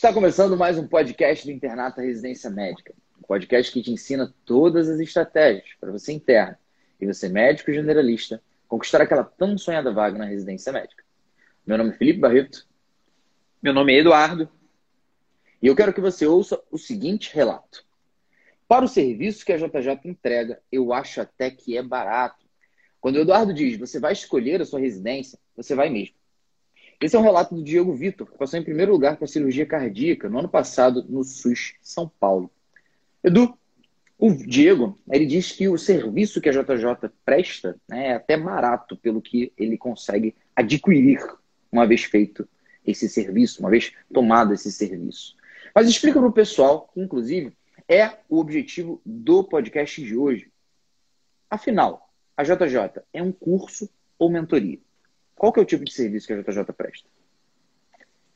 Está começando mais um podcast do Internato Residência Médica. Um podcast que te ensina todas as estratégias para você interno e você médico generalista conquistar aquela tão sonhada vaga na residência médica. Meu nome é Felipe Barreto. Meu nome é Eduardo. E eu quero que você ouça o seguinte relato. Para o serviço que a JJ entrega, eu acho até que é barato. Quando o Eduardo diz, você vai escolher a sua residência, você vai mesmo. Esse é um relato do Diego Vitor, que passou em primeiro lugar com a cirurgia cardíaca no ano passado no SUS São Paulo. Edu, o Diego, ele diz que o serviço que a JJ presta né, é até barato pelo que ele consegue adquirir uma vez feito esse serviço, uma vez tomado esse serviço. Mas explica para o pessoal, que inclusive é o objetivo do podcast de hoje. Afinal, a JJ é um curso ou mentoria? Qual que é o tipo de serviço que a JJ presta?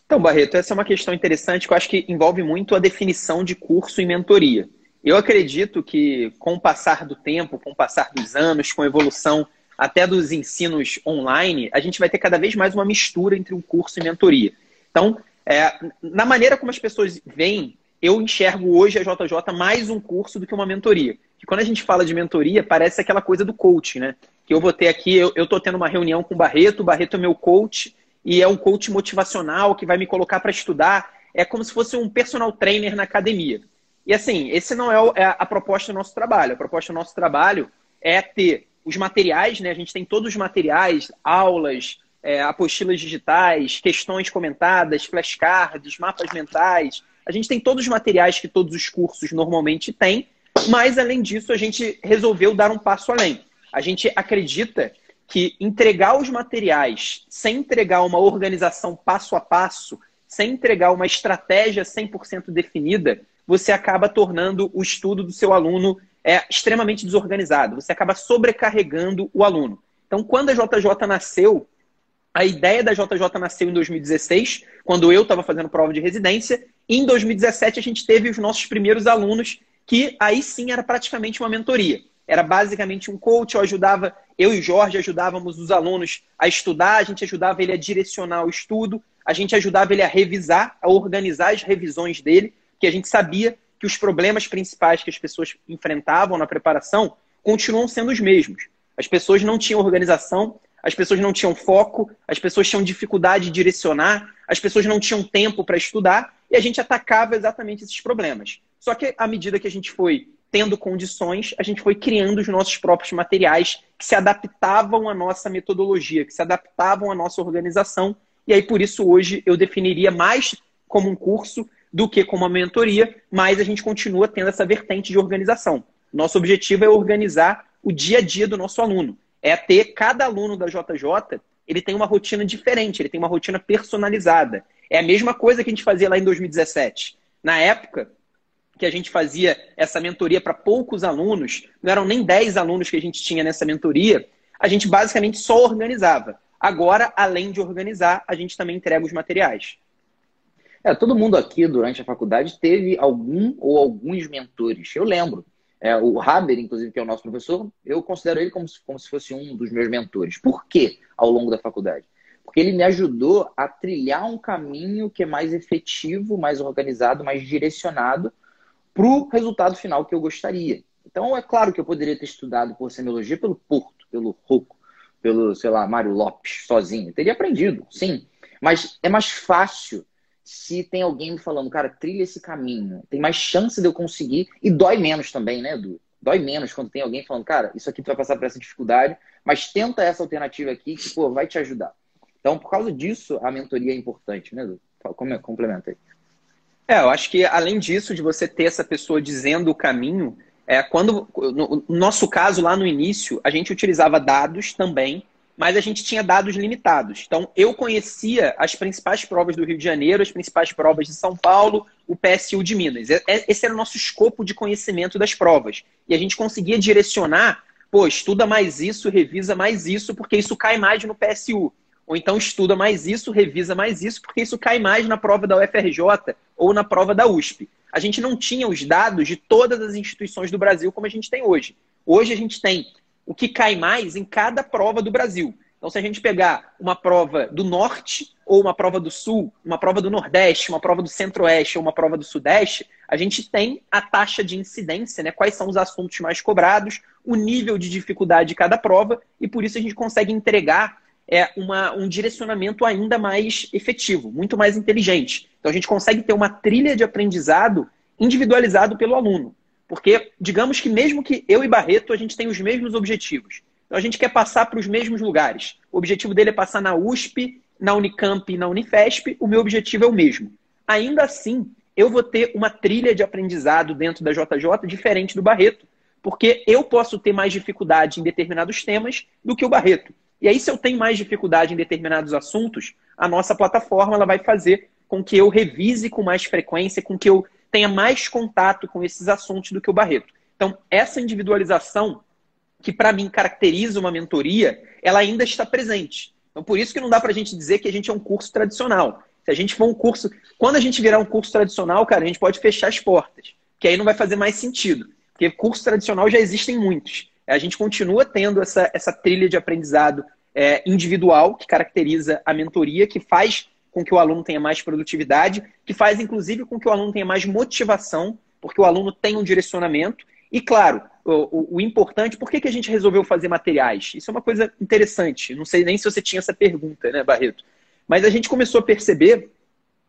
Então, Barreto, essa é uma questão interessante que eu acho que envolve muito a definição de curso e mentoria. Eu acredito que, com o passar do tempo, com o passar dos anos, com a evolução até dos ensinos online, a gente vai ter cada vez mais uma mistura entre um curso e mentoria. Então, é, na maneira como as pessoas veem, eu enxergo hoje a JJ mais um curso do que uma mentoria. Que quando a gente fala de mentoria, parece aquela coisa do coaching, né? Que eu vou ter aqui, eu, estou tendo uma reunião com o Barreto, o Barreto é meu coach, e é um coach motivacional que vai me colocar para estudar. É como se fosse um personal trainer na academia. E assim, esse não é, é a proposta do nosso trabalho. A proposta do nosso trabalho é ter os materiais, né? A gente tem todos os materiais, aulas, é, apostilas digitais, questões comentadas, flashcards, mapas mentais. A gente tem todos os materiais que todos os cursos normalmente têm, mas além disso, a gente resolveu dar um passo além. A gente acredita que entregar os materiais sem entregar uma organização passo a passo, sem entregar uma estratégia 100% definida, você acaba tornando o estudo do seu aluno é, extremamente desorganizado. Você acaba sobrecarregando o aluno. Então, quando a JJ nasceu, a ideia da JJ nasceu em 2016, quando eu estava fazendo prova de residência. Em 2017, a gente teve os nossos primeiros alunos, que aí sim era praticamente uma mentoria. Era basicamente um coach, eu ajudava, eu e Jorge ajudávamos os alunos a estudar, a gente ajudava ele a direcionar o estudo, a gente ajudava ele a revisar, a organizar as revisões dele, que a gente sabia que os problemas principais que as pessoas enfrentavam na preparação continuam sendo os mesmos. As pessoas não tinham organização, as pessoas não tinham foco, as pessoas tinham dificuldade de direcionar, as pessoas não tinham tempo para estudar e a gente atacava exatamente esses problemas. Só que à medida que a gente foi tendo condições, a gente foi criando os nossos próprios materiais que se adaptavam à nossa metodologia, que se adaptavam à nossa organização. E aí, por isso, hoje eu definiria mais como um curso do que como uma mentoria, mas a gente continua tendo essa vertente de organização. Nosso objetivo é organizar o dia a dia do nosso aluno. É ter cada aluno da JJ, ele tem uma rotina diferente, ele tem uma rotina personalizada. É a mesma coisa que a gente fazia lá em 2017. Na época que a gente fazia essa mentoria para poucos alunos, não eram nem 10 alunos que a gente tinha nessa mentoria, a gente basicamente só organizava. Agora, além de organizar, a gente também entrega os materiais. É, todo mundo aqui durante a faculdade teve algum ou alguns mentores. Eu lembro. É, o Haber, inclusive, que é o nosso professor, eu considero ele como se, como se fosse um dos meus mentores. Por quê ao longo da faculdade? Porque ele me ajudou a trilhar um caminho que é mais efetivo, mais organizado, mais direcionado para o resultado final que eu gostaria. Então, é claro que eu poderia ter estudado por semiologia pelo Porto, pelo Rocco, pelo, sei lá, Mário Lopes, sozinho. Eu teria aprendido, sim. Mas é mais fácil se tem alguém me falando, cara, trilha esse caminho, tem mais chance de eu conseguir e dói menos também, né, Edu? Dói menos quando tem alguém falando, cara, isso aqui tu vai passar por essa dificuldade, mas tenta essa alternativa aqui que, pô, vai te ajudar. Então, por causa disso, a mentoria é importante, né, Edu? Complementa aí. É, eu acho que além disso, de você ter essa pessoa dizendo o caminho, é, quando, no nosso caso, lá no início, a gente utilizava dados também mas a gente tinha dados limitados. Então, eu conhecia as principais provas do Rio de Janeiro, as principais provas de São Paulo, o PSU de Minas. É, esse era o nosso escopo de conhecimento das provas. E a gente conseguia direcionar, pô, estuda mais isso, revisa mais isso, porque isso cai mais no PSU. Ou então estuda mais isso, revisa mais isso, porque isso cai mais na prova da UFRJ ou na prova da USP. A gente não tinha os dados de todas as instituições do Brasil como a gente tem hoje. Hoje a gente tem o que cai mais em cada prova do Brasil. Então se a gente pegar uma prova do norte, ou uma prova do sul, uma prova do nordeste, uma prova do centro-oeste ou uma prova do sudeste, a gente tem a taxa de incidência, né? Quais são os assuntos mais cobrados, o nível de dificuldade de cada prova, e por isso a gente consegue entregar é, uma, um direcionamento ainda mais efetivo, muito mais inteligente. Então, a gente consegue ter uma trilha de aprendizado individualizado pelo aluno. Porque, digamos que mesmo que eu e Barreto, a gente tem os mesmos objetivos. Então, a gente quer passar para os mesmos lugares. O objetivo dele é passar na USP, na Unicamp e na Unifesp. O meu objetivo é o mesmo. Ainda assim, eu vou ter uma trilha de aprendizado dentro da JJ diferente do Barreto. Porque eu posso ter mais dificuldade em determinados temas do que o Barreto. E aí, se eu tenho mais dificuldade em determinados assuntos, a nossa plataforma ela vai fazer com que eu revise com mais frequência, com que eu tenha mais contato com esses assuntos do que o Barreto. Então, essa individualização, que para mim caracteriza uma mentoria, ela ainda está presente. Então, por isso que não dá para a gente dizer que a gente é um curso tradicional. Se a gente for um curso. Quando a gente virar um curso tradicional, cara, a gente pode fechar as portas. Que aí não vai fazer mais sentido. Porque curso tradicional já existem muitos. A gente continua tendo essa, essa trilha de aprendizado é, individual que caracteriza a mentoria, que faz com que o aluno tenha mais produtividade, que faz inclusive com que o aluno tenha mais motivação, porque o aluno tem um direcionamento. E claro, o, o, o, importante, por que, que a gente resolveu fazer materiais? Isso é uma coisa interessante. Não sei nem se você tinha essa pergunta, né, Barreto? Mas a gente começou a perceber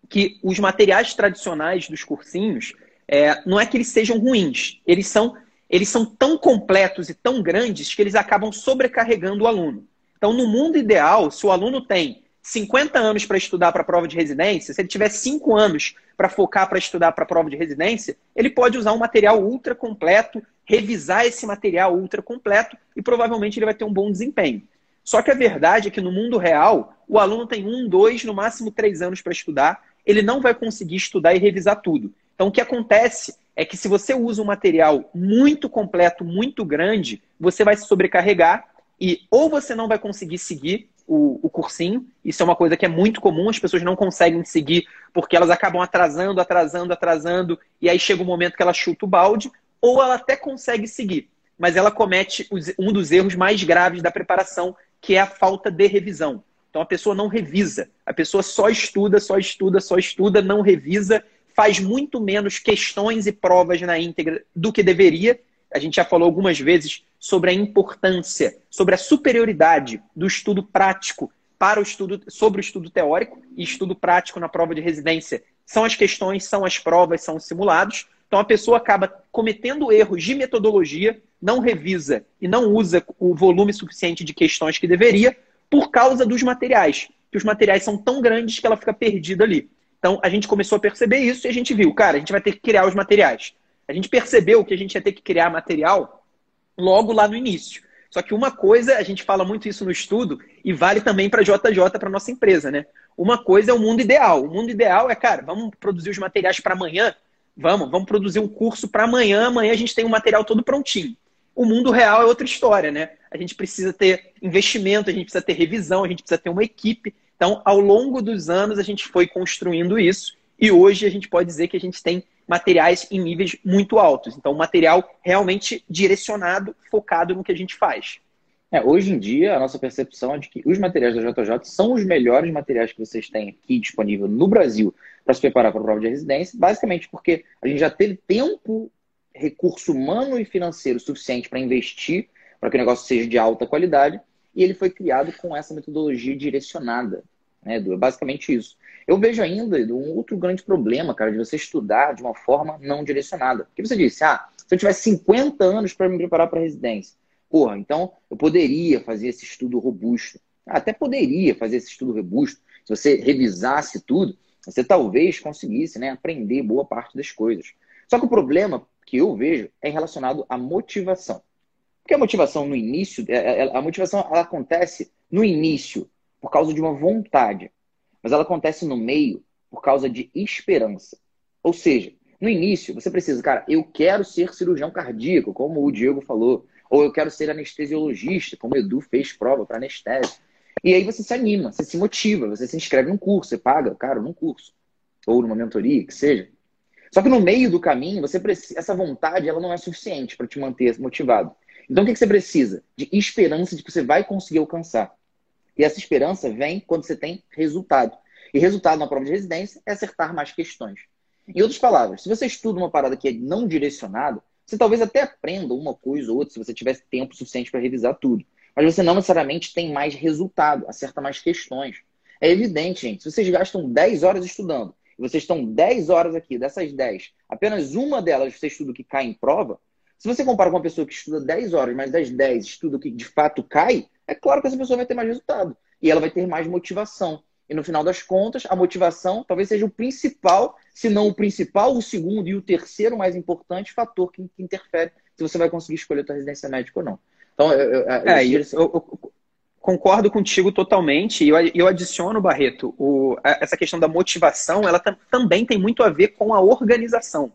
que os materiais tradicionais dos cursinhos é, não é que eles sejam ruins, eles são, eles são tão completos e tão grandes que eles acabam sobrecarregando o aluno. Então, no mundo ideal, se o aluno tem 50 anos para estudar para a prova de residência, se ele tiver 5 anos para focar para estudar para a prova de residência, ele pode usar um material ultra completo, revisar esse material ultra completo e provavelmente ele vai ter um bom desempenho. Só que a verdade é que no mundo real, o aluno tem um, dois, no máximo três anos para estudar, ele não vai conseguir estudar e revisar tudo. Então, o que acontece é que se você usa um material muito completo, muito grande, você vai se sobrecarregar e ou você não vai conseguir seguir o, o cursinho. Isso é uma coisa que é muito comum, as pessoas não conseguem seguir porque elas acabam atrasando, atrasando, atrasando, e aí chega um momento que ela chuta o balde, ou ela até consegue seguir, mas ela comete um dos erros mais graves da preparação, que é a falta de revisão. Então a pessoa não revisa, a pessoa só estuda, só estuda, só estuda, não revisa, faz muito menos questões e provas na íntegra do que deveria. A gente já falou algumas vezes sobre a importância, sobre a superioridade do estudo prático para o estudo sobre o estudo teórico e estudo prático na prova de residência. São as questões, são as provas, são os simulados. Então a pessoa acaba cometendo erros de metodologia, não revisa e não usa o volume suficiente de questões que deveria por causa dos materiais. Que os materiais são tão grandes que ela fica perdida ali. Então a gente começou a perceber isso e a gente viu, cara, a gente vai ter que criar os materiais. A gente percebeu que a gente ia ter que criar material logo lá no início. Só que uma coisa, a gente fala muito isso no estudo, e vale também para JJ, para nossa empresa, né? Uma coisa é o mundo ideal. O mundo ideal é, cara, vamos produzir os materiais para amanhã? Vamos, vamos produzir um curso para amanhã, amanhã a gente tem o um material todo prontinho. O mundo real é outra história, né? A gente precisa ter investimento, a gente precisa ter revisão, a gente precisa ter uma equipe. Então, ao longo dos anos, a gente foi construindo isso e hoje a gente pode dizer que a gente tem materiais em níveis muito altos. Então, material realmente direcionado, focado no que a gente faz. É, hoje em dia, a nossa percepção é de que os materiais da JJ são os melhores materiais que vocês têm aqui disponível no Brasil para se preparar para a prova de residência, basicamente porque a gente já teve tempo, recurso humano e financeiro suficiente para investir para que o negócio seja de alta qualidade, e ele foi criado com essa metodologia direcionada. Né, Edu? É basicamente isso. Eu vejo ainda um outro grande problema, cara, de você estudar de uma forma não direcionada. Porque você disse, ah, se eu tivesse 50 anos para me preparar para a residência, porra, então eu poderia fazer esse estudo robusto. Até poderia fazer esse estudo robusto. Se você revisasse tudo, você talvez conseguisse né, aprender boa parte das coisas. Só que o problema que eu vejo é relacionado à motivação. Porque a motivação no início, é, é, a motivação ela acontece no início por causa de uma vontade mas ela acontece no meio por causa de esperança. Ou seja, no início, você precisa, cara, eu quero ser cirurgião cardíaco, como o Diego falou, ou eu quero ser anestesiologista, como o Edu fez prova para anestésio. E aí você se anima, você se motiva, você se inscreve num curso, você paga, cara, num curso, ou numa mentoria, que seja. Só que no meio do caminho, você precisa, essa vontade ela não é suficiente para te manter motivado. Então o que, que você precisa? De esperança de que você vai conseguir alcançar. E essa esperança vem quando você tem resultado. E resultado na prova de residência é acertar mais questões. Em outras palavras, se você estuda uma parada que é não direcionada, você talvez até aprenda uma coisa ou outra se você tivesse tempo suficiente para revisar tudo. Mas você não necessariamente tem mais resultado, acerta mais questões. É evidente, gente. Se vocês gastam 10 horas estudando, e vocês estão 10 horas aqui, dessas 10, apenas uma delas você estuda o que cai em prova, se você compara com uma pessoa que estuda 10 horas, mas das 10 estuda o que de fato cai, é claro que essa pessoa vai ter mais resultado. E ela vai ter mais motivação. E no final das contas, a motivação talvez seja o principal, se não o principal, o segundo e o terceiro mais importante fator que, que interfere se você vai conseguir escolher a sua residência médica ou não. Então, eu, eu, é, eu, eu, concordo contigo totalmente. E eu, eu adiciono, Barreto, o, essa questão da motivação, ela também tem muito a ver com a organização.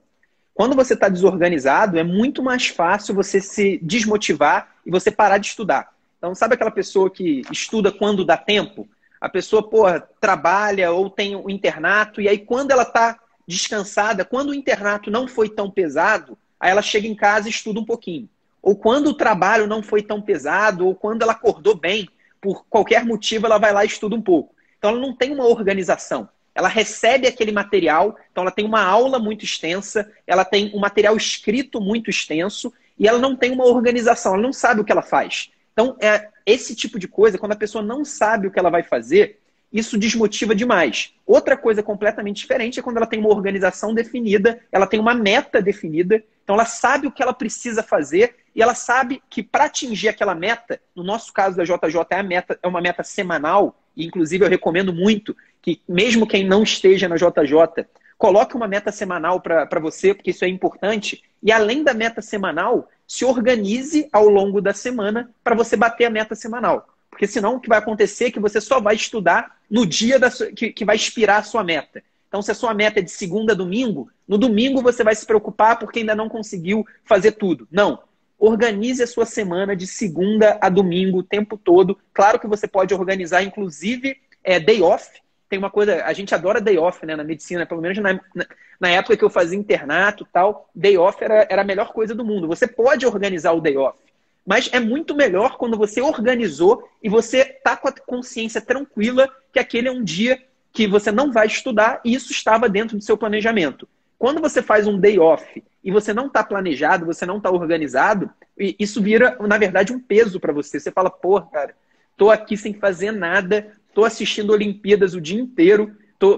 Quando você está desorganizado, é muito mais fácil você se desmotivar e você parar de estudar. Então, sabe aquela pessoa que estuda quando dá tempo? A pessoa, porra, trabalha ou tem o um internato, e aí quando ela está descansada, quando o internato não foi tão pesado, aí ela chega em casa e estuda um pouquinho. Ou quando o trabalho não foi tão pesado, ou quando ela acordou bem, por qualquer motivo, ela vai lá e estuda um pouco. Então, ela não tem uma organização. Ela recebe aquele material, então ela tem uma aula muito extensa, ela tem um material escrito muito extenso, e ela não tem uma organização, ela não sabe o que ela faz. Então, é esse tipo de coisa, quando a pessoa não sabe o que ela vai fazer, isso desmotiva demais. Outra coisa completamente diferente é quando ela tem uma organização definida, ela tem uma meta definida, então ela sabe o que ela precisa fazer e ela sabe que para atingir aquela meta, no nosso caso da JJ é, meta, é uma meta semanal, e inclusive eu recomendo muito que mesmo quem não esteja na JJ, coloque uma meta semanal para você, porque isso é importante. E além da meta semanal, se organize ao longo da semana para você bater a meta semanal. Porque senão o que vai acontecer é que você só vai estudar no dia da sua, que, que vai expirar a sua meta. Então, se a sua meta é de segunda a domingo, no domingo você vai se preocupar porque ainda não conseguiu fazer tudo. Não. Organize a sua semana de segunda a domingo o tempo todo. Claro que você pode organizar, inclusive, é, day off tem uma coisa, a gente adora day off, né, na medicina, pelo menos na, na, na época que eu fazia internato tal, day off era, era a melhor coisa do mundo. Você pode organizar o day off, mas é muito melhor quando você organizou e você tá com a consciência tranquila que aquele é um dia que você não vai estudar e isso estava dentro do seu planejamento. Quando você faz um day off e você não está planejado, você não está organizado, isso vira, na verdade, um peso para você. Você fala, pô, cara, tô aqui sem fazer nada, Estou assistindo Olimpíadas o dia inteiro,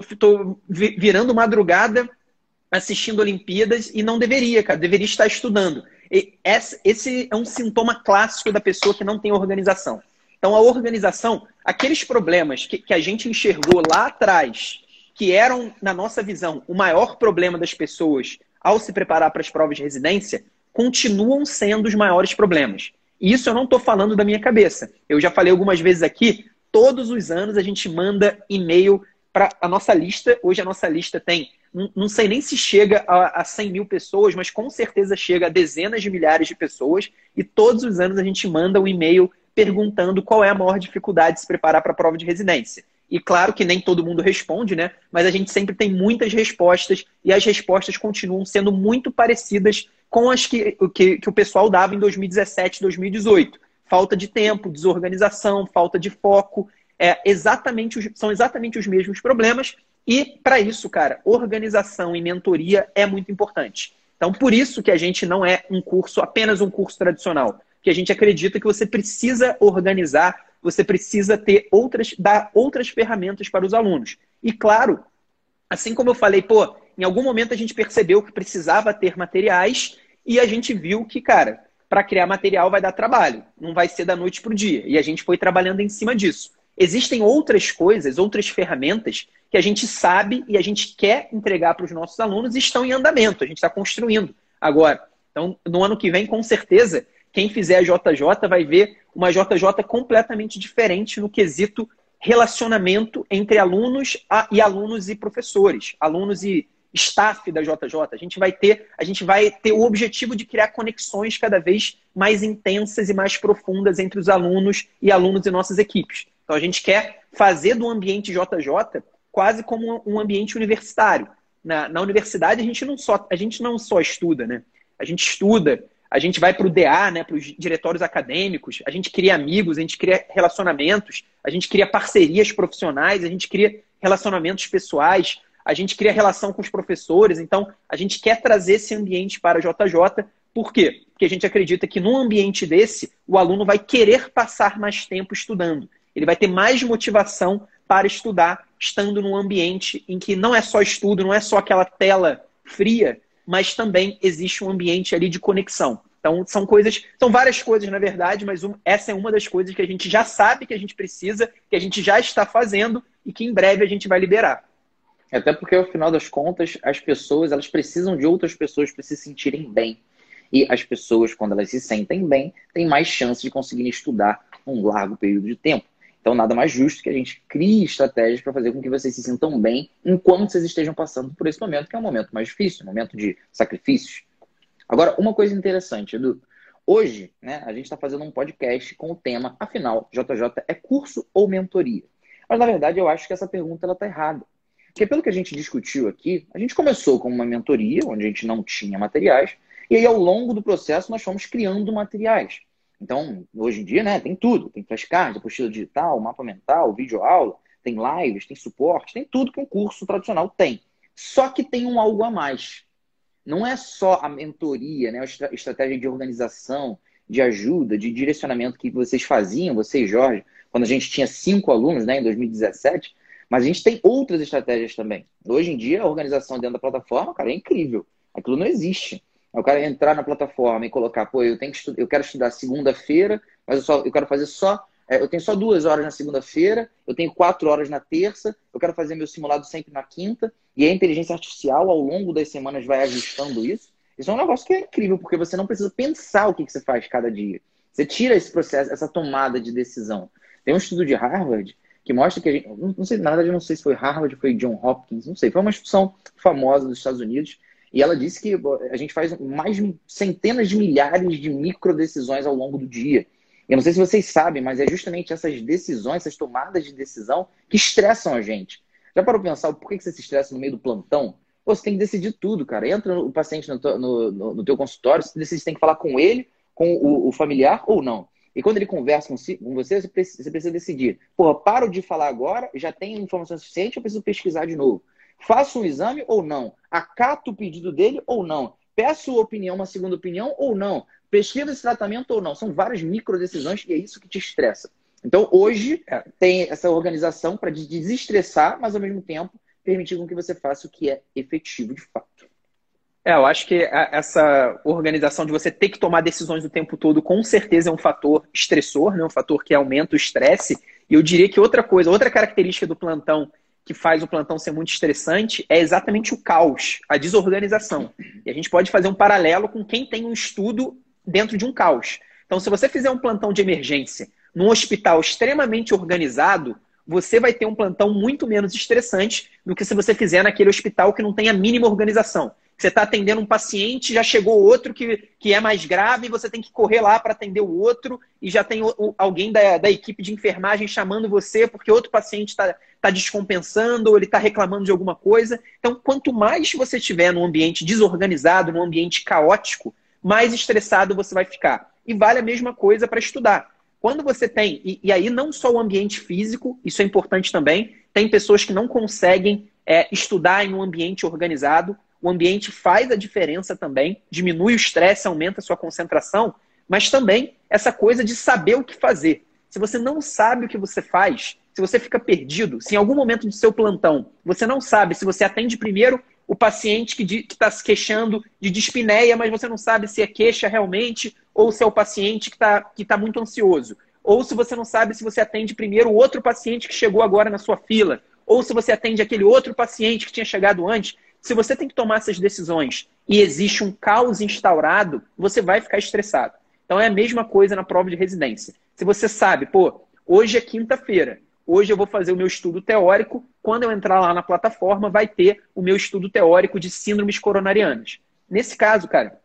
estou virando madrugada assistindo Olimpíadas e não deveria, cara. Deveria estar estudando. Esse é um sintoma clássico da pessoa que não tem organização. Então, a organização, aqueles problemas que, que a gente enxergou lá atrás, que eram, na nossa visão, o maior problema das pessoas ao se preparar para as provas de residência, continuam sendo os maiores problemas. E isso eu não estou falando da minha cabeça. Eu já falei algumas vezes aqui todos os anos a gente manda e-mail para a nossa lista. Hoje a nossa lista tem, não, sei nem se chega a, a 100 mil pessoas, mas com certeza chega a dezenas de milhares de pessoas. E todos os anos a gente manda um e-mail perguntando qual é a maior dificuldade de se preparar para a prova de residência. E claro que nem todo mundo responde, né? Mas a gente sempre tem muitas respostas e as respostas continuam sendo muito parecidas com as que, que, que o pessoal dava em 2017, 2018 falta de tempo, desorganização, falta de foco. É exatamente os, são exatamente os mesmos problemas. E, para isso, cara, organização e mentoria é muito importante. Então, por isso que a gente não é um curso, apenas um curso tradicional. Que a gente acredita que você precisa organizar, você precisa ter outras, dar outras ferramentas para os alunos. E claro, assim como eu falei, pô, em algum momento a gente percebeu que precisava ter materiais e a gente viu que, cara, para criar material vai dar trabalho, não vai ser da noite para o dia. E a gente foi trabalhando em cima disso. Existem outras coisas, outras ferramentas que a gente sabe e a gente quer entregar para os nossos alunos e estão em andamento, a gente está construindo agora. Então, no ano que vem, com certeza, quem fizer a JJ vai ver uma JJ completamente diferente no quesito relacionamento entre alunos e alunos e professores, alunos e staff da JJ. A gente vai ter, a gente vai ter o objetivo de criar conexões cada vez mais intensas e mais profundas entre os alunos e alunos e nossas equipes. Então a gente quer fazer do ambiente JJ quase como um ambiente universitário. Na, na universidade a gente não só a gente não só estuda, né? A gente estuda, a gente vai para o DA, né, para os diretórios acadêmicos, a gente cria amigos, a gente cria relacionamentos, a gente cria parcerias profissionais, a gente cria relacionamentos pessoais, a gente cria relação com os professores. Então, a gente quer trazer esse ambiente para a JJ. Por quê? Porque a gente acredita que num ambiente desse, o aluno vai querer passar mais tempo estudando. Ele vai ter mais motivação para estudar, estando num ambiente em que não é só estudo, não é só aquela tela fria, mas também existe um ambiente ali de conexão. Então, são coisas, são várias coisas, na verdade, mas essa é uma das coisas que a gente já sabe que a gente precisa, que a gente já está fazendo e que em breve a gente vai liberar. Até porque, ao final das contas, as pessoas elas precisam de outras pessoas para se sentirem bem. E as pessoas, quando elas se sentem bem, têm mais chance de conseguirem estudar um largo período de tempo. Então, nada mais justo que a gente crie estratégias para fazer com que vocês se sintam bem enquanto vocês estejam passando por esse momento, que é um momento mais difícil, um momento de sacrifícios. Agora, uma coisa interessante, Edu. Hoje, né, a gente está fazendo um podcast com o tema, afinal, JJ é curso ou mentoria? Mas, na verdade, eu acho que essa pergunta está errada. Porque, pelo que a gente discutiu aqui, a gente começou com uma mentoria, onde a gente não tinha materiais, e aí, ao longo do processo, nós fomos criando materiais. Então, hoje em dia, né, tem tudo. Tem flashcard, apostila digital, mapa mental, vídeo aula, tem lives, tem suporte, tem tudo que um curso tradicional tem. Só que tem um algo a mais. Não é só a mentoria, né, a estratégia de organização, de ajuda, de direcionamento que vocês faziam, você e Jorge, quando a gente tinha cinco alunos, né, em 2017, mas a gente tem outras estratégias também. Hoje em dia, a organização dentro da plataforma, cara, é incrível. Aquilo não existe. O cara entrar na plataforma e colocar, pô, eu tenho que eu quero estudar segunda-feira, mas eu, só, eu quero fazer só. É, eu tenho só duas horas na segunda-feira, eu tenho quatro horas na terça, eu quero fazer meu simulado sempre na quinta, e a inteligência artificial, ao longo das semanas, vai ajustando isso. Isso é um negócio que é incrível, porque você não precisa pensar o que, que você faz cada dia. Você tira esse processo, essa tomada de decisão. Tem um estudo de Harvard que mostra que a gente. Não sei, na verdade, eu não sei se foi Harvard, foi John Hopkins, não sei. Foi uma instituição famosa dos Estados Unidos e ela disse que a gente faz mais centenas de milhares de micro decisões ao longo do dia. Eu não sei se vocês sabem, mas é justamente essas decisões, essas tomadas de decisão que estressam a gente. Já parou para pensar por que você se estressa no meio do plantão? Pô, você tem que decidir tudo, cara. Entra o paciente no, no, no, no teu consultório, você decide se tem que falar com ele, com o, o, familiar ou não. E quando ele conversa com, com você, você precisa, você precisa decidir. Porra, paro de falar agora, já tenho informação suficiente, eu preciso pesquisar de novo. Faço um exame ou não? Acato o pedido dele ou não? Peço opinião, uma segunda opinião ou não? Prescrevo esse tratamento ou não? São várias micro decisões e é isso que te estressa. Então, hoje, é, tem essa organização para desestressar, mas ao mesmo tempo permitir com que você faça o que é efetivo de fato. É, eu acho que essa organização de você ter que tomar decisões o tempo todo, com certeza é um fator estressor, né? um fator que aumenta o estresse. E eu diria que outra coisa, outra característica do plantão que faz o plantão ser muito estressante é exatamente o caos, a desorganização. E a gente pode fazer um paralelo com quem tem um estudo dentro de um caos. Então, se você fizer um plantão de emergência num hospital extremamente organizado, você vai ter um plantão muito menos estressante do que se você fizer naquele hospital que não tem a mínima organização. Você está atendendo um paciente, já chegou outro que, que é mais grave, você tem que correr lá para atender o outro, e já tem o, o, alguém da, da equipe de enfermagem chamando você porque outro paciente está tá descompensando ou ele está reclamando de alguma coisa. Então, quanto mais você estiver num ambiente desorganizado, num ambiente caótico, mais estressado você vai ficar. E vale a mesma coisa para estudar. Quando você tem, e, e, aí não só o ambiente físico, isso é importante também, tem pessoas que não conseguem é, estudar em um ambiente organizado, o ambiente faz a diferença também, diminui o estresse, aumenta a sua concentração, mas também essa coisa de saber o que fazer. Se você não sabe o que você faz, se você fica perdido, se em algum momento do seu plantão você não sabe se você atende primeiro o paciente que está se queixando de dispneia, mas você não sabe se é queixa realmente ou se é o paciente que está que tá muito ansioso. Ou se você não sabe se você atende primeiro o outro paciente que chegou agora na sua fila. Ou se você atende aquele outro paciente que tinha chegado antes. Se você tem que tomar essas decisões e existe um caos instaurado, você vai ficar estressado. Então é a mesma coisa na prova de residência. Se você sabe, pô, hoje é quinta-feira, hoje eu vou fazer o meu estudo teórico, quando eu entrar lá na plataforma, vai ter o meu estudo teórico de síndromes coronarianas. Nesse caso, cara,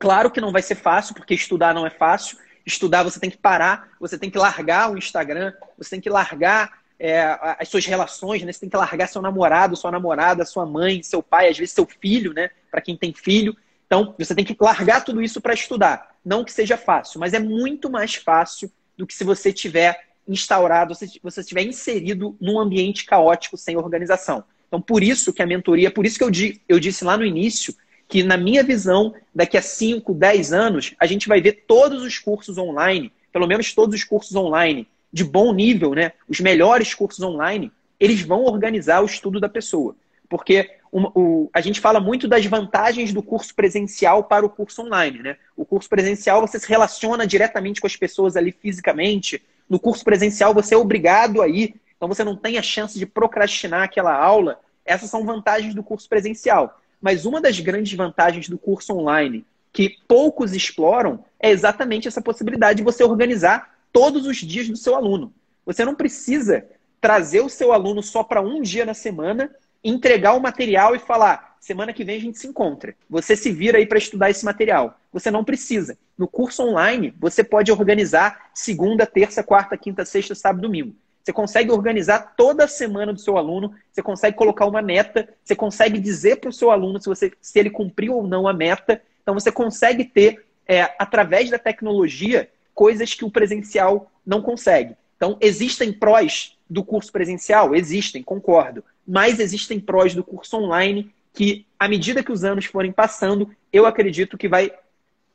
claro que não vai ser fácil, porque estudar não é fácil. Estudar você tem que parar, você tem que largar o Instagram, você tem que largar é, as suas relações, né? Você tem que largar seu namorado, sua namorada, sua mãe, seu pai, às vezes seu filho, né? Para quem tem filho. Então, você tem que largar tudo isso para estudar. Não que seja fácil, mas é muito mais fácil do que se você tiver instaurado, se você estiver inserido num ambiente caótico sem organização. Então, por isso que a mentoria, por isso que eu, eu disse lá no início, que na minha visão, daqui a 5, 10 anos, a gente vai ver todos os cursos online, pelo menos todos os cursos online de bom nível, né? Os melhores cursos online, eles vão organizar o estudo da pessoa. Porque o, o, a gente fala muito das vantagens do curso presencial para o curso online, né? O curso presencial você se relaciona diretamente com as pessoas ali fisicamente. No curso presencial você é obrigado a ir, então você não tem a chance de procrastinar aquela aula. Essas são vantagens do curso presencial. Mas uma das grandes vantagens do curso online, que poucos exploram, é exatamente essa possibilidade de você organizar todos os dias do seu aluno. Você não precisa trazer o seu aluno só para um dia na semana, entregar o material e falar: semana que vem a gente se encontra. Você se vira aí para estudar esse material. Você não precisa. No curso online, você pode organizar segunda, terça, quarta, quinta, sexta, sábado, domingo. Você consegue organizar toda a semana do seu aluno, você consegue colocar uma meta, você consegue dizer para o seu aluno se, você, se ele cumpriu ou não a meta. Então você consegue ter, é, através da tecnologia, coisas que o presencial não consegue. Então, existem prós do curso presencial? Existem, concordo. Mas existem prós do curso online que, à medida que os anos forem passando, eu acredito que vai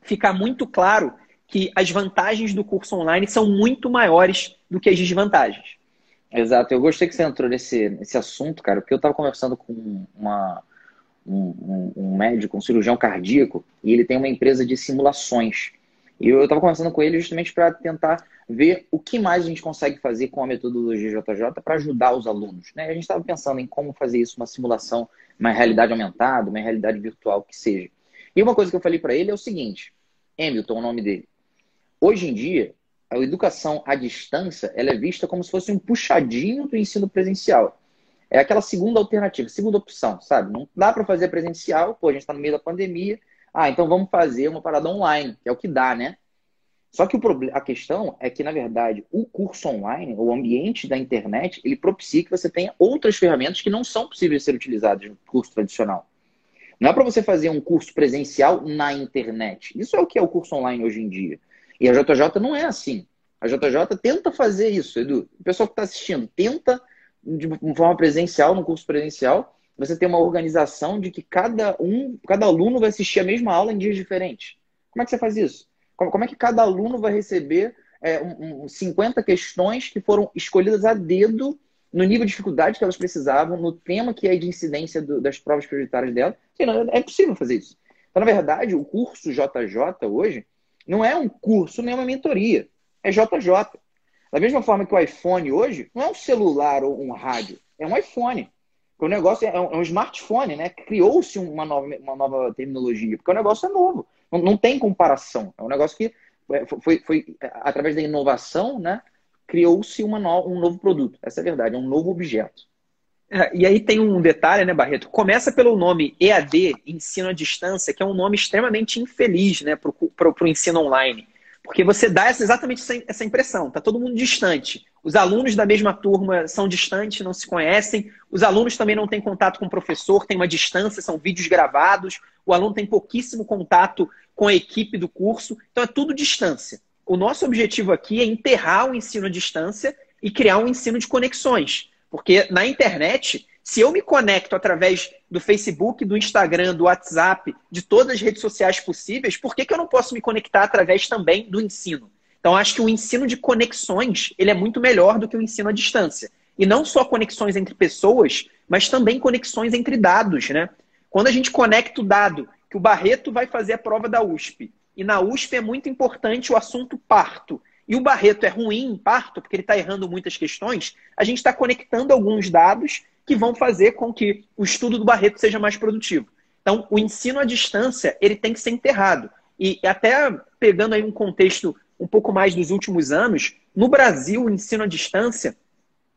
ficar muito claro que as vantagens do curso online são muito maiores do que as desvantagens. Exato, eu gostei que você entrou nesse, nesse assunto, cara, porque eu estava conversando com uma, um, um, médico, um cirurgião cardíaco, e ele tem uma empresa de simulações. E eu estava conversando com ele justamente para tentar ver o que mais a gente consegue fazer com a metodologia JJ para ajudar os alunos. Né? A gente estava pensando em como fazer isso, uma simulação, uma realidade aumentada, uma realidade virtual, que seja. E uma coisa que eu falei para ele é o seguinte: Hamilton, o nome dele. Hoje em dia, a educação à distância ela é vista como se fosse um puxadinho do ensino presencial. É aquela segunda alternativa, segunda opção, sabe? Não dá para fazer presencial, pô, a gente está no meio da pandemia. Ah, então vamos fazer uma parada online, que é o que dá, né? Só que o problema, a questão é que, na verdade, o curso online, o ambiente da internet, ele propicia que você tenha outras ferramentas que não são possíveis de ser utilizadas no curso tradicional. Não é para você fazer um curso presencial na internet. Isso é o que é o curso online hoje em dia. E a JJ não é assim. A JJ tenta fazer isso, Edu. O pessoal que está assistindo, tenta, de forma presencial, no curso presencial, você ter uma organização de que cada um, cada aluno vai assistir a mesma aula em dias diferentes. Como é que você faz isso? Como, é que cada aluno vai receber é, um, um, 50 questões que foram escolhidas a dedo no nível de dificuldade que elas precisavam, no tema que é de incidência do, das provas prioritárias dela? é possível fazer isso. Então, na verdade, o curso JJ hoje, não é um curso nem uma mentoria. É JJ. Da mesma forma que o iPhone hoje não é um celular ou um rádio, é um iPhone. O negócio é um, é um smartphone, né? Criou-se uma nova, uma nova terminologia, porque o negócio é novo. Não, não tem comparação. É um negócio que é, foi, foi através da inovação, né? Criou-se no, um novo produto. Essa é a verdade, é um novo objeto. É, e aí tem um detalhe, né, Barreto? Começa pelo nome EAD, ensino à distância, que é um nome extremamente infeliz né, para o ensino online. Porque você dá essa, exatamente essa, essa impressão, está todo mundo distante. Os alunos da mesma turma são distantes, não se conhecem. Os alunos também não têm contato com o professor, tem uma distância, são vídeos gravados. O aluno tem pouquíssimo contato com a equipe do curso. Então é tudo distância. O nosso objetivo aqui é enterrar o ensino à distância e criar um ensino de conexões. Porque na internet, se eu me conecto através do Facebook, do Instagram, do WhatsApp, de todas as redes sociais possíveis, por que, que eu não posso me conectar através também do ensino? Então, acho que o ensino de conexões ele é muito melhor do que o ensino à distância. E não só conexões entre pessoas, mas também conexões entre dados. Né? Quando a gente conecta o dado que o Barreto vai fazer a prova da USP, e na USP é muito importante o assunto parto, e o Barreto é ruim em parto, porque ele está errando muitas questões, a gente está conectando alguns dados que vão fazer com que o estudo do Barreto seja mais produtivo. Então, o ensino à distância, ele tem que ser enterrado. E até pegando aí um contexto um pouco mais dos últimos anos, no Brasil, o ensino à distância,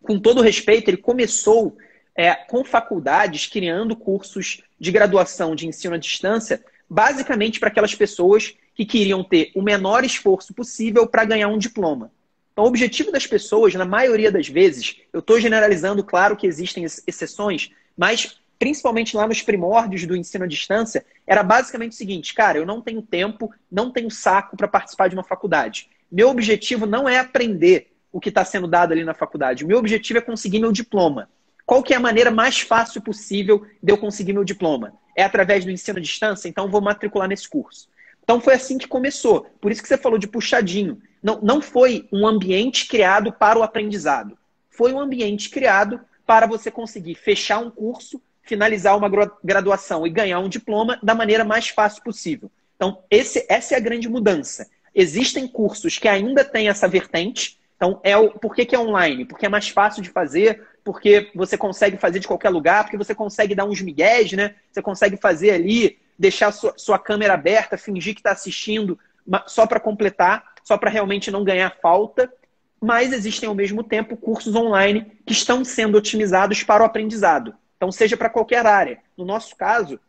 com todo respeito, ele começou é, com faculdades criando cursos de graduação de ensino à distância, basicamente para aquelas pessoas que queriam ter o menor esforço possível para ganhar um diploma. Então, o objetivo das pessoas, na maioria das vezes, eu estou generalizando, claro que existem exceções, mas principalmente lá nos primórdios do ensino à distância, era basicamente o seguinte: cara, eu não tenho tempo, não tenho saco para participar de uma faculdade. Meu objetivo não é aprender o que está sendo dado ali na faculdade. Meu objetivo é conseguir meu diploma. Qual que é a maneira mais fácil possível de eu conseguir meu diploma? É através do ensino à distância? Então vou matricular nesse curso. Então foi assim que começou. Por isso que você falou de puxadinho. Não, não foi um ambiente criado para o aprendizado. Foi um ambiente criado para você conseguir fechar um curso, finalizar uma graduação e ganhar um diploma da maneira mais fácil possível. Então, esse, essa é a grande mudança. Existem cursos que ainda têm essa vertente. Então, é o, por que, que é online? Porque é mais fácil de fazer, porque você consegue fazer de qualquer lugar, porque você consegue dar uns migués, né? Você consegue fazer ali, deixar sua, sua câmera aberta, fingir que está assistindo só para completar, só para realmente não ganhar falta. Mas existem ao mesmo tempo cursos online que estão sendo otimizados para o aprendizado. Então, seja para qualquer área. No nosso caso,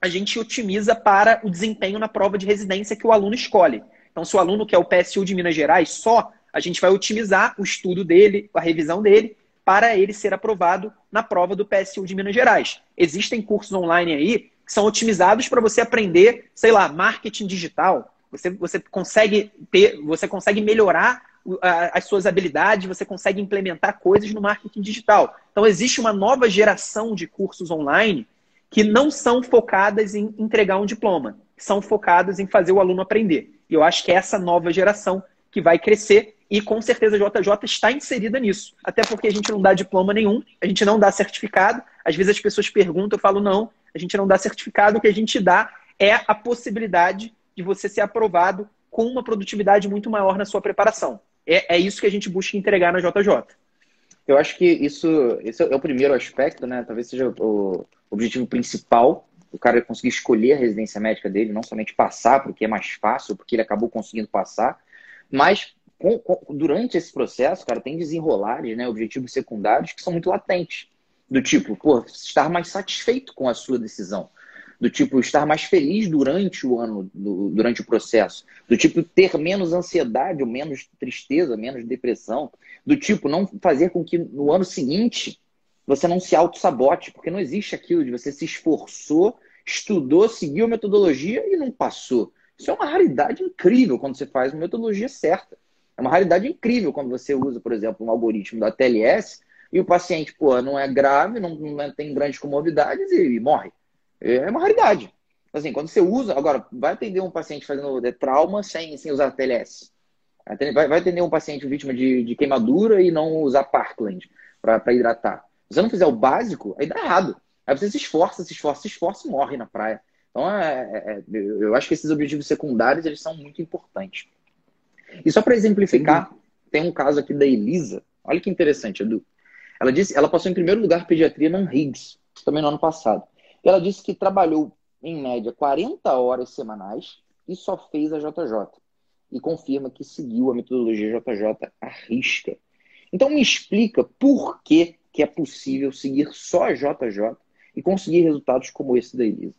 a gente otimiza para o desempenho na prova de residência que o aluno escolhe. Então, se o aluno quer o PSU de Minas Gerais só, a gente vai otimizar o estudo dele, a revisão dele, para ele ser aprovado na prova do PSU de Minas Gerais. Existem cursos online aí que são otimizados para você aprender, sei lá, marketing digital. Você, você consegue ter, você consegue melhorar as suas habilidades, você consegue implementar coisas no marketing digital. Então, existe uma nova geração de cursos online que não são focadas em entregar um diploma, são focadas em fazer o aluno aprender. E eu acho que é essa nova geração que vai crescer e com certeza a JJ está inserida nisso. Até porque a gente não dá diploma nenhum, a gente não dá certificado. Às vezes as pessoas perguntam, eu falo, não, a gente não dá certificado, o que a gente dá é a possibilidade de você ser aprovado com uma produtividade muito maior na sua preparação. É, é isso que a gente busca entregar na JJ. Eu acho que isso, esse é o primeiro aspecto, né? Talvez seja o objetivo principal. O cara conseguir escolher a residência médica dele, não somente passar, porque é mais fácil, porque ele acabou conseguindo passar, mas com, com, durante esse processo, cara, tem desenrolares, né? Objetivos secundários que são muito latentes. Do tipo, pô, estar mais satisfeito com a sua decisão do tipo estar mais feliz durante o ano, do, durante o processo, do tipo ter menos ansiedade ou menos tristeza, menos depressão, do tipo não fazer com que no ano seguinte você não se auto-sabote, porque não existe aquilo de você se esforçou, estudou, seguiu a metodologia e não passou. Isso é uma raridade incrível quando você faz uma metodologia certa. É uma raridade incrível quando você usa, por exemplo, um algoritmo da TLS e o paciente, pô, não é grave, não, não tem grandes comorbidades e, morre. É uma raridade. Assim, quando você usa, agora, vai atender um paciente fazendo trauma sem, sem usar TLS. Vai, vai atender um paciente vítima de, de queimadura e não usar Parkland para hidratar. Se você não fizer o básico, aí dá errado. Aí você se esforça, se esforça, se esforça e morre na praia. Então, é, é, é eu acho que esses objetivos secundários eles são muito importantes. E só para exemplificar, Sim. tem um caso aqui da Elisa. Olha que interessante, Edu. Ela disse, ela passou em primeiro lugar pediatria na Higgs, também no ano passado. Ela disse que trabalhou, em média, 40 horas semanais e só fez a JJ. E confirma que seguiu a metodologia JJ à risca. Então me explica por que, que é possível seguir só a JJ e conseguir resultados como esse da Elisa.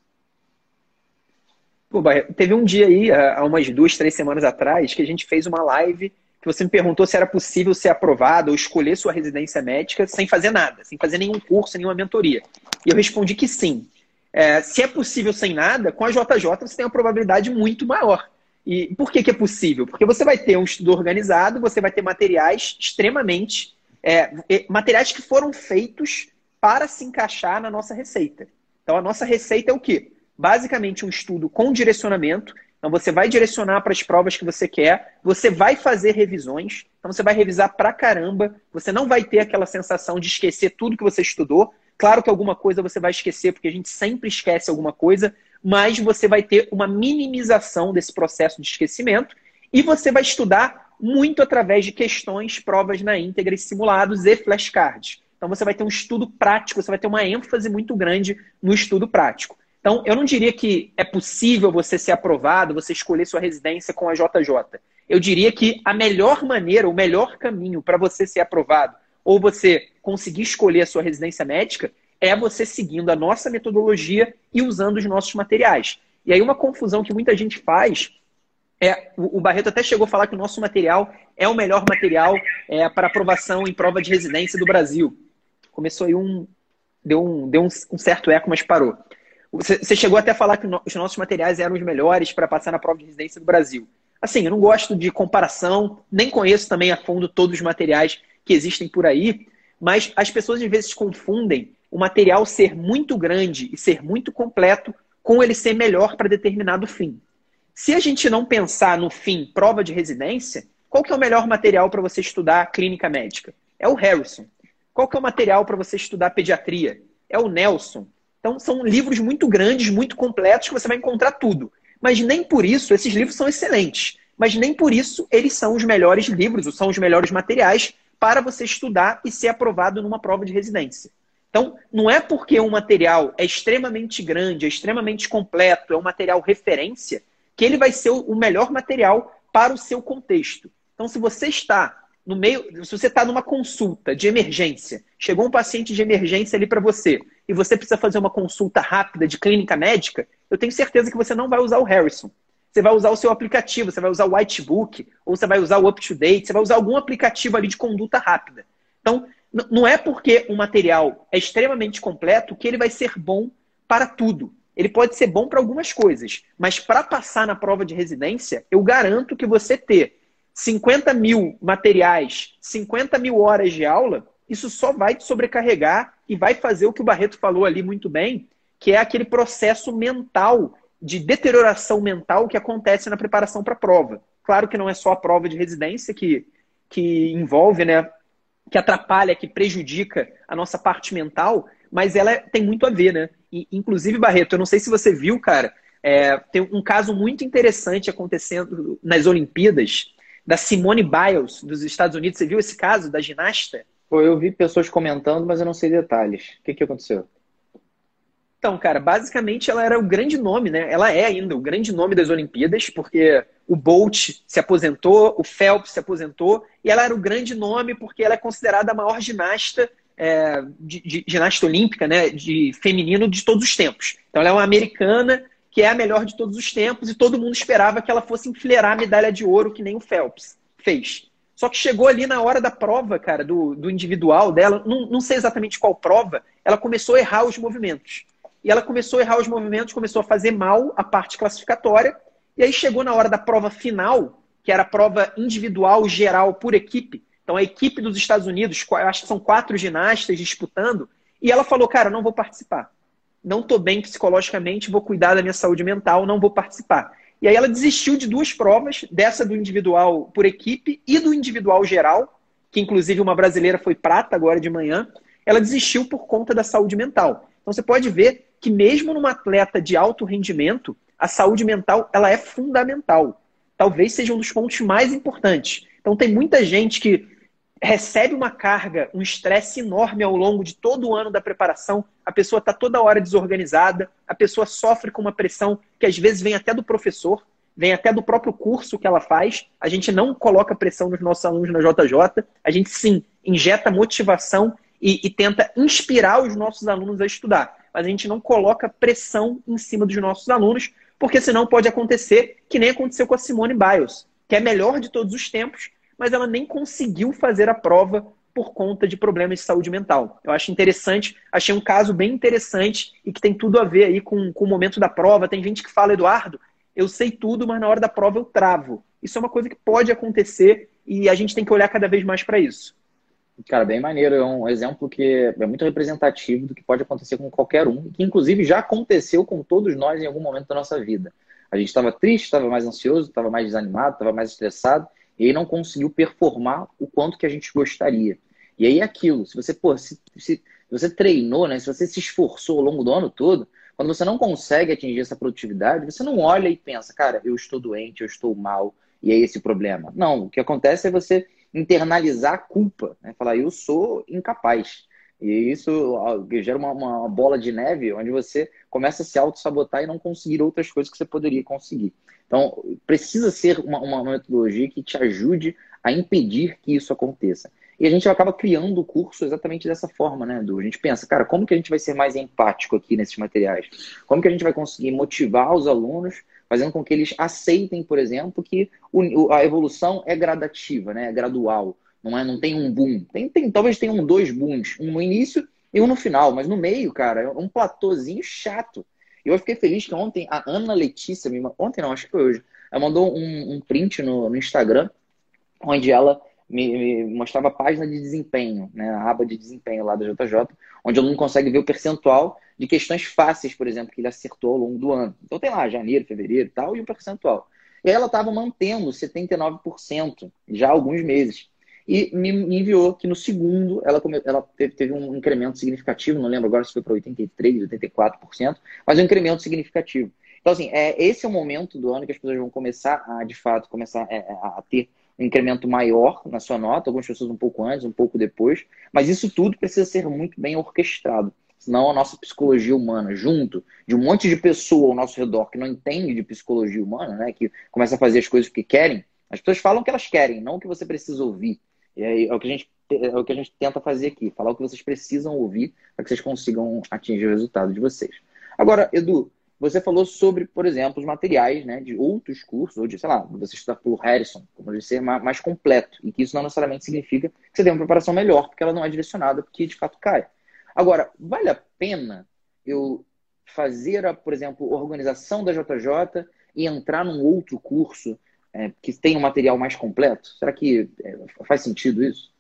Pô, teve um dia aí, há umas duas, três semanas atrás, que a gente fez uma live que você me perguntou se era possível ser aprovado ou escolher sua residência médica sem fazer nada, sem fazer nenhum curso, nenhuma mentoria. E eu respondi que sim. É, se é possível sem nada, com a JJ você tem uma probabilidade muito maior. E por que, que é possível? Porque você vai ter um estudo organizado, você vai ter materiais extremamente. É, materiais que foram feitos para se encaixar na nossa receita. Então, a nossa receita é o quê? Basicamente, um estudo com direcionamento. Então, você vai direcionar para as provas que você quer, você vai fazer revisões. Então, você vai revisar pra caramba. Você não vai ter aquela sensação de esquecer tudo que você estudou. Claro que alguma coisa você vai esquecer, porque a gente sempre esquece alguma coisa, mas você vai ter uma minimização desse processo de esquecimento e você vai estudar muito através de questões, provas na íntegra, simulados e flashcards. Então você vai ter um estudo prático, você vai ter uma ênfase muito grande no estudo prático. Então, eu não diria que é possível você ser aprovado, você escolher sua residência com a JJ. Eu diria que a melhor maneira, o melhor caminho para você ser aprovado ou você conseguir escolher a sua residência médica, é você seguindo a nossa metodologia e usando os nossos materiais. E aí uma confusão que muita gente faz é, o Barreto até chegou a falar que o nosso material é o melhor material é, para aprovação em prova de residência do Brasil. Começou aí um, deu um, deu um, um certo eco, mas parou. Você, chegou até a falar que os nossos materiais eram os melhores para passar na prova de residência do Brasil. Assim, eu não gosto de comparação, nem conheço também a fundo todos os materiais que existem por aí, mas as pessoas às vezes confundem o material ser muito grande e ser muito completo com ele ser melhor para determinado fim. Se a gente não pensar no fim prova de residência, qual que é o melhor material para você estudar clínica médica? É o Harrison. Qual que é o material para você estudar pediatria? É o Nelson. Então são livros muito grandes, muito completos que você vai encontrar tudo. Mas nem por isso esses livros são excelentes. Mas nem por isso eles são os melhores livros, ou são os melhores materiais para você estudar e ser aprovado numa prova de residência. Então, não é porque um material é extremamente grande, é extremamente completo, é um material referência, que ele vai ser o melhor material para o seu contexto. Então, se você está no meio, se você está numa consulta de emergência, chegou um paciente de emergência ali para você e você precisa fazer uma consulta rápida de clínica médica, eu tenho certeza que você não vai usar o Harrison. Você vai usar o seu aplicativo, você vai usar o Whitebook, ou você vai usar o UpToDate, você vai usar algum aplicativo ali de conduta rápida. Então, não é porque um material é extremamente completo que ele vai ser bom para tudo. Ele pode ser bom para algumas coisas, mas para passar na prova de residência, eu garanto que você ter 50 mil materiais, 50 mil horas de aula, isso só vai te sobrecarregar e vai fazer o que o Barreto falou ali muito bem, que é aquele processo mental, de deterioração mental que acontece na preparação para a prova. Claro que não é só a prova de residência que, que envolve, né, que atrapalha, que prejudica a nossa parte mental, mas ela tem muito a ver, né? E, inclusive, Barreto, eu não sei se você viu, cara, é, tem um caso muito interessante acontecendo nas Olimpíadas da Simone Biles dos Estados Unidos. Você viu esse caso da ginasta? Pô, eu vi pessoas comentando, mas eu não sei detalhes. O que, que aconteceu? Então, cara, basicamente ela era o grande nome, né? Ela é ainda o grande nome das Olimpíadas, porque o Bolt se aposentou, o Phelps se aposentou, e ela era o grande nome porque ela é considerada a maior ginasta, é, de, de, ginasta olímpica, né? De feminino de todos os tempos. Então ela é uma americana que é a melhor de todos os tempos, e todo mundo esperava que ela fosse enfileirar a medalha de ouro, que nem o Phelps fez. Só que chegou ali na hora da prova, cara, do, do individual dela, não, não sei exatamente qual prova, ela começou a errar os movimentos. E ela começou a errar os movimentos, começou a fazer mal a parte classificatória, e aí chegou na hora da prova final, que era a prova individual geral por equipe. Então a equipe dos Estados Unidos, acho que são quatro ginastas disputando, e ela falou, cara, não vou participar não estou bem psicologicamente, vou cuidar da minha saúde mental, não vou participar. E aí ela desistiu de duas provas, dessa do individual por equipe e do individual geral, que inclusive uma brasileira foi prata agora de manhã. Ela desistiu por conta da saúde mental. Então você pode ver que mesmo numa atleta de alto rendimento, a saúde mental ela é fundamental. Talvez seja um dos pontos mais importantes. Então tem muita gente que recebe uma carga, um estresse enorme ao longo de todo o ano da preparação, a pessoa está toda hora desorganizada, a pessoa sofre com uma pressão que às vezes vem até do professor, vem até do próprio curso que ela faz. A gente não coloca pressão nos nossos alunos na JJ, a gente sim injeta motivação e, e tenta inspirar os nossos alunos a estudar. Mas a gente não coloca pressão em cima dos nossos alunos, porque senão pode acontecer que nem aconteceu com a Simone Biles, que é melhor de todos os tempos, mas ela nem conseguiu fazer a prova por conta de problemas de saúde mental. Eu acho interessante, achei um caso bem interessante e que tem tudo a ver aí com, com o momento da prova. Tem gente que fala, Eduardo, eu sei tudo, mas na hora da prova eu travo. Isso é uma coisa que pode acontecer e a gente tem que olhar cada vez mais para isso. Cara, bem maneiro. É um exemplo que é muito representativo do que pode acontecer com qualquer um, que inclusive já aconteceu com todos nós em algum momento da nossa vida. A gente estava triste, estava mais ansioso, estava mais desanimado, estava mais estressado e aí não conseguiu performar o quanto que a gente gostaria. E aí é aquilo, se você, pô, se, se você treinou, né, se você se esforçou ao longo do ano todo, quando você não consegue atingir essa produtividade, você não olha e pensa, cara, eu estou doente, eu estou mal, e é esse o problema. Não, o que acontece é você internalizar a culpa, né? falar, eu sou incapaz. E isso gera uma, uma bola de neve onde você começa a se auto-sabotar e não conseguir outras coisas que você poderia conseguir. Então, precisa ser uma, uma metodologia que te ajude a impedir que isso aconteça. E a gente acaba criando o curso exatamente dessa forma, né, Edu? A gente pensa, cara, como que a gente vai ser mais empático aqui nesses materiais? Como que a gente vai conseguir motivar os alunos, fazendo com que eles aceitem, por exemplo, que o, a evolução é gradativa, né, é gradual. Não, é, não tem um boom. Tem, tem, talvez tenha um dois booms. Um no início e um no final, mas no meio, cara, é um platôzinho chato. E eu fiquei feliz que ontem a Ana Letícia, ontem não, acho que foi hoje, ela mandou um, um print no, no, Instagram, onde ela me, me, mostrava a página de desempenho, né, a aba de desempenho lá da JJ, onde o aluno consegue ver o percentual de questões fáceis, por exemplo, que ele acertou ao longo do ano. Então tem lá janeiro, fevereiro e tal, e o percentual. E ela estava mantendo 79% já há alguns meses. E me, enviou que no segundo ela, ela teve, teve, um incremento significativo, não lembro agora se foi para 83%, 84%, mas um incremento significativo. Então, assim, é, esse é o momento do ano que as pessoas vão começar a, de fato, começar a, é, é, a ter um incremento maior na sua nota, algumas pessoas um pouco antes, um pouco depois, mas isso tudo precisa ser muito bem orquestrado. Senão a nossa psicologia humana, junto de um monte de pessoa ao nosso redor que não entende de psicologia humana, né, que começa a fazer as coisas porque querem, as pessoas falam o que elas querem, não o que você precisa ouvir. Aí, é o que a gente é o que a gente tenta fazer aqui, falar o que vocês precisam ouvir para que vocês consigam atingir o resultado de vocês. Agora, Edu, você falou sobre, por exemplo, os materiais né, de outros cursos, ou de, sei lá, você estudar pelo Harrison, como de ser mais completo, e que isso não necessariamente significa que você tem uma preparação melhor, porque ela não é direcionada, porque de fato cai. Agora, vale a pena eu fazer, a, por exemplo, organização da JJ e entrar num outro curso é, que tem um material mais completo? Será que é, faz sentido isso?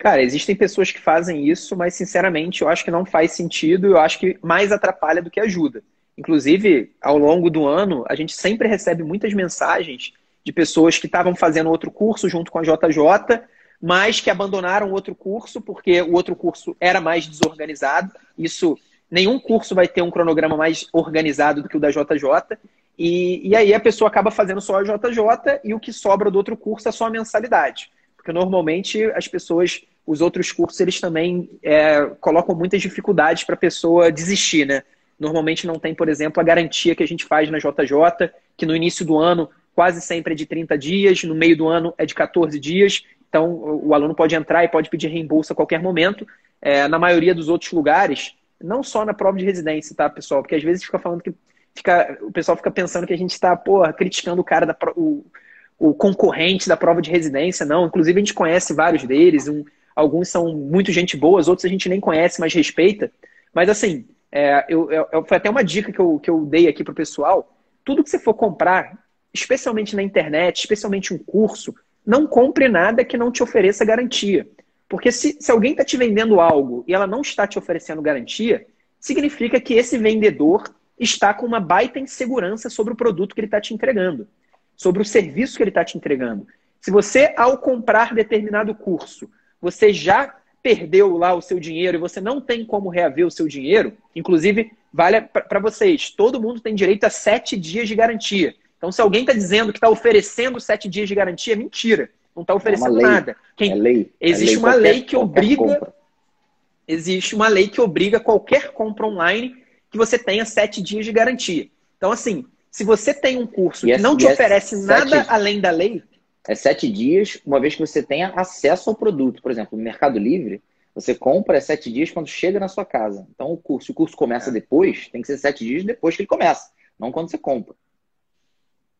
Cara, existem pessoas que fazem isso, mas sinceramente eu acho que não faz sentido, eu acho que mais atrapalha do que ajuda. Inclusive, ao longo do ano, a gente sempre recebe muitas mensagens de pessoas que estavam fazendo outro curso junto com a JJ, mas que abandonaram outro curso porque o outro curso era mais desorganizado. Isso, nenhum curso vai ter um cronograma mais organizado do que o da JJ. E, e aí a pessoa acaba fazendo só a JJ e o que sobra do outro curso é só a mensalidade. Porque normalmente as pessoas, os outros cursos, eles também é, colocam muitas dificuldades para a pessoa desistir, né? Normalmente não tem, por exemplo, a garantia que a gente faz na JJ, que no início do ano quase sempre é de 30 dias, no meio do ano é de 14 dias, então, o aluno pode entrar e pode pedir reembolso a qualquer momento. É, na maioria dos outros lugares, não só na prova de residência, tá, pessoal? Porque às vezes fica falando que fica, o pessoal fica pensando que a gente está, criticando o cara, da, o, o concorrente da prova de residência. Não, inclusive a gente conhece vários deles, um, alguns são muito gente boas, outros a gente nem conhece, mas respeita. Mas assim, é, eu, eu, foi até uma dica que eu, que eu dei aqui para o pessoal. Tudo que você for comprar, especialmente na internet, especialmente um curso, não compre nada que não te ofereça garantia. Porque se, se alguém está te vendendo algo e ela não está te oferecendo garantia, significa que esse vendedor está com uma baita insegurança sobre o produto que ele está te entregando, sobre o serviço que ele está te entregando. Se você, ao comprar determinado curso, você já perdeu lá o seu dinheiro e você não tem como reaver o seu dinheiro, inclusive, vale para vocês, todo mundo tem direito a sete dias de garantia. Então, se alguém está dizendo que está oferecendo sete dias de garantia, é mentira. Não está oferecendo é nada. Quem... É lei. Existe é lei, uma qualquer, lei que obriga. Existe uma lei que obriga qualquer compra online que você tenha sete dias de garantia. Então, assim, se você tem um curso que não te oferece nada além da lei. É sete dias, uma vez que você tenha acesso ao produto. Por exemplo, no Mercado Livre, você compra é sete dias quando chega na sua casa. Então, o curso, se o curso começa é. depois, tem que ser sete dias depois que ele começa, não quando você compra.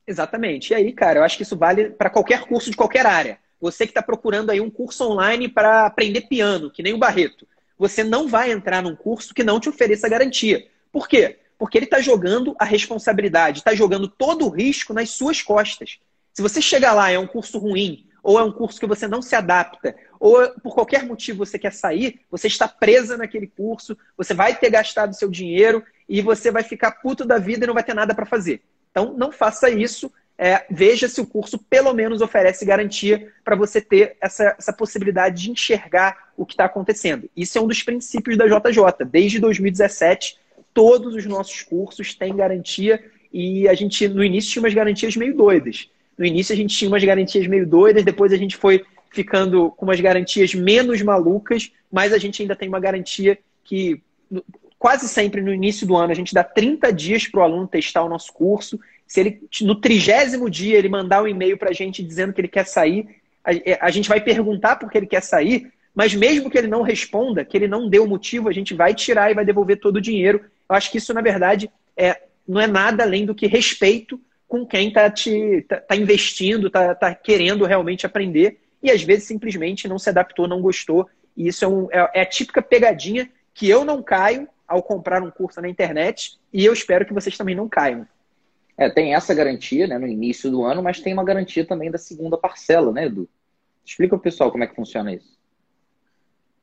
Exatamente. E aí, cara, eu acho que isso vale para qualquer curso de qualquer área. Você que está procurando aí um curso online para aprender piano, que nem o Barreto, você não vai entrar num curso que não te ofereça garantia. Por quê? Porque ele está jogando a responsabilidade, está jogando todo o risco nas suas costas. Se você chegar lá é um curso ruim, ou é um curso que você não se adapta, ou por qualquer motivo você quer sair, você está presa naquele curso, você vai ter gastado seu dinheiro e você vai ficar puto da vida e não vai ter nada para fazer. Então, não faça isso. É, veja se o curso pelo menos oferece garantia para você ter essa, essa possibilidade de enxergar o que está acontecendo. Isso é um dos princípios da JJ. Desde 2017, todos os nossos cursos têm garantia e a gente, no início, tinha umas garantias meio doidas. No início, a gente tinha umas garantias meio doidas, depois a gente foi ficando com umas garantias menos malucas, mas a gente ainda tem uma garantia que quase sempre no início do ano a gente dá 30 dias para o aluno testar o nosso curso. Se ele no trigésimo dia ele mandar um e-mail para a gente dizendo que ele quer sair, a, é, a, gente vai perguntar por que ele quer sair, mas mesmo que ele não responda, que ele não dê o motivo, a gente vai tirar e vai devolver todo o dinheiro. Eu acho que isso, na verdade, é, não é nada além do que respeito com quem está tá, tá investindo, está tá querendo realmente aprender e às vezes simplesmente não se adaptou, não gostou E isso é, um, é, é a típica pegadinha que eu não caio ao comprar um curso na internet e eu espero que vocês também não caiam. É, tem essa garantia né, no início do ano, mas tem uma garantia também da segunda parcela, né, Edu? Explica o pessoal como é que funciona isso.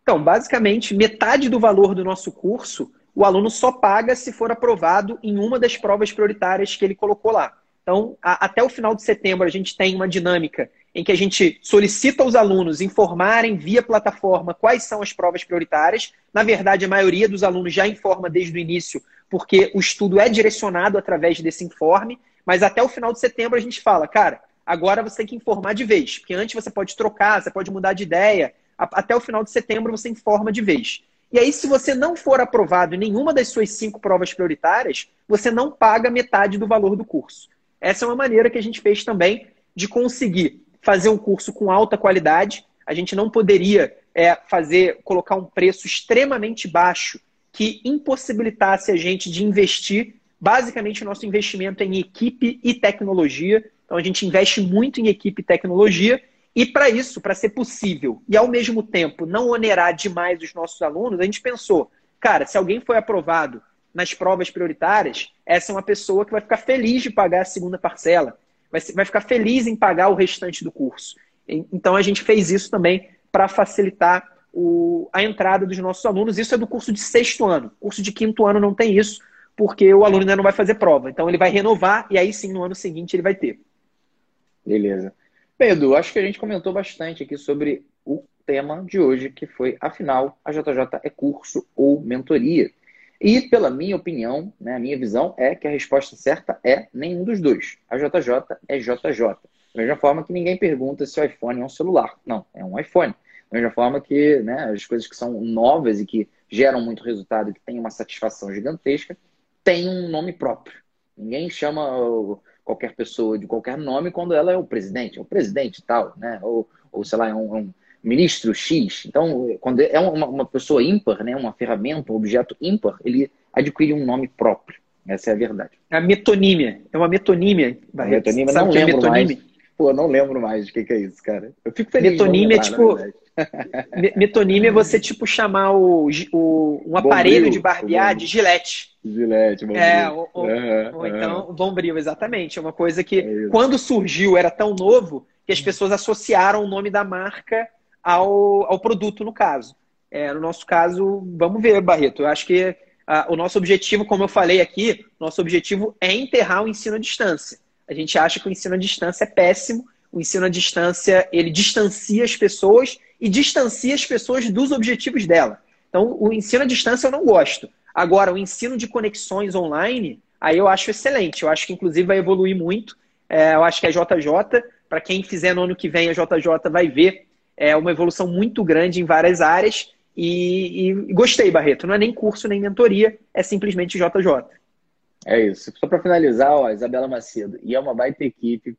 Então, basicamente, metade do valor do nosso curso o aluno só paga se for aprovado em uma das provas prioritárias que ele colocou lá. Então, a, até o final de setembro, a gente tem uma dinâmica em que a gente solicita aos alunos informarem via plataforma quais são as provas prioritárias. Na verdade, a maioria dos alunos já informa desde o início, porque o estudo é direcionado através desse informe, mas até o final de setembro a gente fala, cara, agora você tem que informar de vez, porque antes você pode trocar, você pode mudar de ideia, até o final de setembro você informa de vez. E aí, se você não for aprovado em nenhuma das suas cinco provas prioritárias, você não paga metade do valor do curso. Essa é uma maneira que a gente fez também de conseguir fazer um curso com alta qualidade. A gente não poderia é, fazer, colocar um preço extremamente baixo que impossibilitasse a gente de investir. Basicamente, o nosso investimento em equipe e tecnologia. Então, a gente investe muito em equipe e tecnologia e para isso, para ser possível e ao mesmo tempo não onerar demais os nossos alunos, a gente pensou, cara, se alguém foi aprovado nas provas prioritárias, essa é uma pessoa que vai ficar feliz de pagar a segunda parcela, vai, vai ficar feliz em pagar o restante do curso. Então a gente fez isso também para facilitar o, a entrada dos nossos alunos. Isso é do curso de sexto ano. Curso de quinto ano não tem isso, porque o aluno ainda não vai fazer prova. Então ele vai renovar e aí sim no ano seguinte ele vai ter. Beleza. Edu, acho que a gente comentou bastante aqui sobre o tema de hoje, que foi, afinal, a JJ é curso ou mentoria? E, pela minha opinião, né, a minha visão é que a resposta certa é nenhum dos dois. A JJ é JJ. Da mesma forma que ninguém pergunta se o iPhone é um celular. Não, é um iPhone. Da mesma forma que né, as coisas que são novas e que geram muito resultado, que têm uma satisfação gigantesca, têm um nome próprio. Ninguém chama qualquer pessoa de qualquer nome quando ela é o presidente, é o presidente tal, né? Ou, ou sei lá, é um, é um ministro X. Então, quando é uma, uma, pessoa ímpar, né? uma ferramenta, um objeto ímpar, ele adquire um nome próprio. Essa é a verdade. A metonímia. É uma metonímia. Barreto. Metonímia, Sabe não é lembro metonímia? mais. Pô, não lembro mais o que, que, é isso, cara. Eu fico feliz. Metonímia é tipo. Metonímia é você, tipo, chamar o, o um aparelho de barbear de gilete. Gilete, bombril. É, ou, ou, uhum, ou então, bombril, exatamente. É uma coisa que, é quando surgiu, era tão novo que as pessoas associaram o nome da marca ao, ao produto, no caso. É, no nosso caso, vamos ver, Barreto. Eu acho que o nosso objetivo, como eu falei aqui, nosso objetivo é enterrar o ensino à distância. A gente acha que o ensino à distância é péssimo. O ensino à distância, ele distancia as pessoas e distancia as pessoas dos objetivos dela. Então, o ensino à distância eu não gosto. Agora, o ensino de conexões online, aí eu acho excelente. Eu acho que, inclusive, vai evoluir muito. É, eu acho que a JJ, para quem fizer no ano que vem, a JJ vai ver é, uma evolução muito grande em várias áreas. E, e gostei, Barreto. Não é nem curso, nem mentoria, é simplesmente JJ. É isso. Só para finalizar, ó, Isabela Macedo. E é uma baita equipe,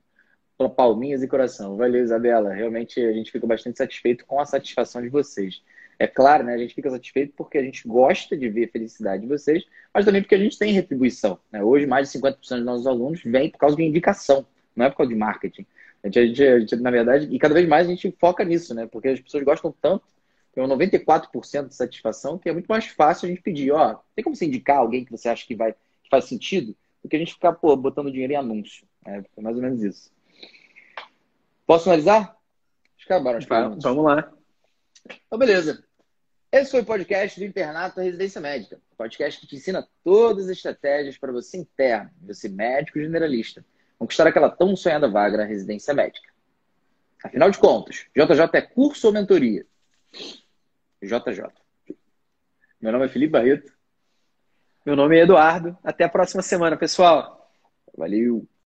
palminhas e coração. Valeu, Isabela. Realmente a gente fica bastante satisfeito com a satisfação de vocês. É claro, né? A gente fica satisfeito porque a gente gosta de ver a felicidade de vocês, mas também porque a gente tem retribuição. Né? Hoje, mais de 50% dos nossos alunos vêm por causa de indicação, não é por causa de marketing. A gente, a gente, a gente, na verdade, e cada vez mais a gente foca nisso, né? Porque as pessoas gostam tanto, tem um 94% de satisfação, que é muito mais fácil a gente pedir, ó, tem como você indicar alguém que você acha que vai que faz sentido, do que a gente ficar pô, botando dinheiro em anúncio. É, é mais ou menos isso. Posso finalizar? Acabaram as perguntas. Vamos lá. Então, beleza. Esse foi o podcast do Internato da Residência Médica. Podcast que te ensina todas as estratégias para você interno, você médico generalista, conquistar aquela tão sonhada vaga na residência médica. Afinal de contas, JJ é curso ou mentoria? JJ. Meu nome é Felipe Barreto. Meu nome é Eduardo. Até a próxima semana, pessoal. Valeu.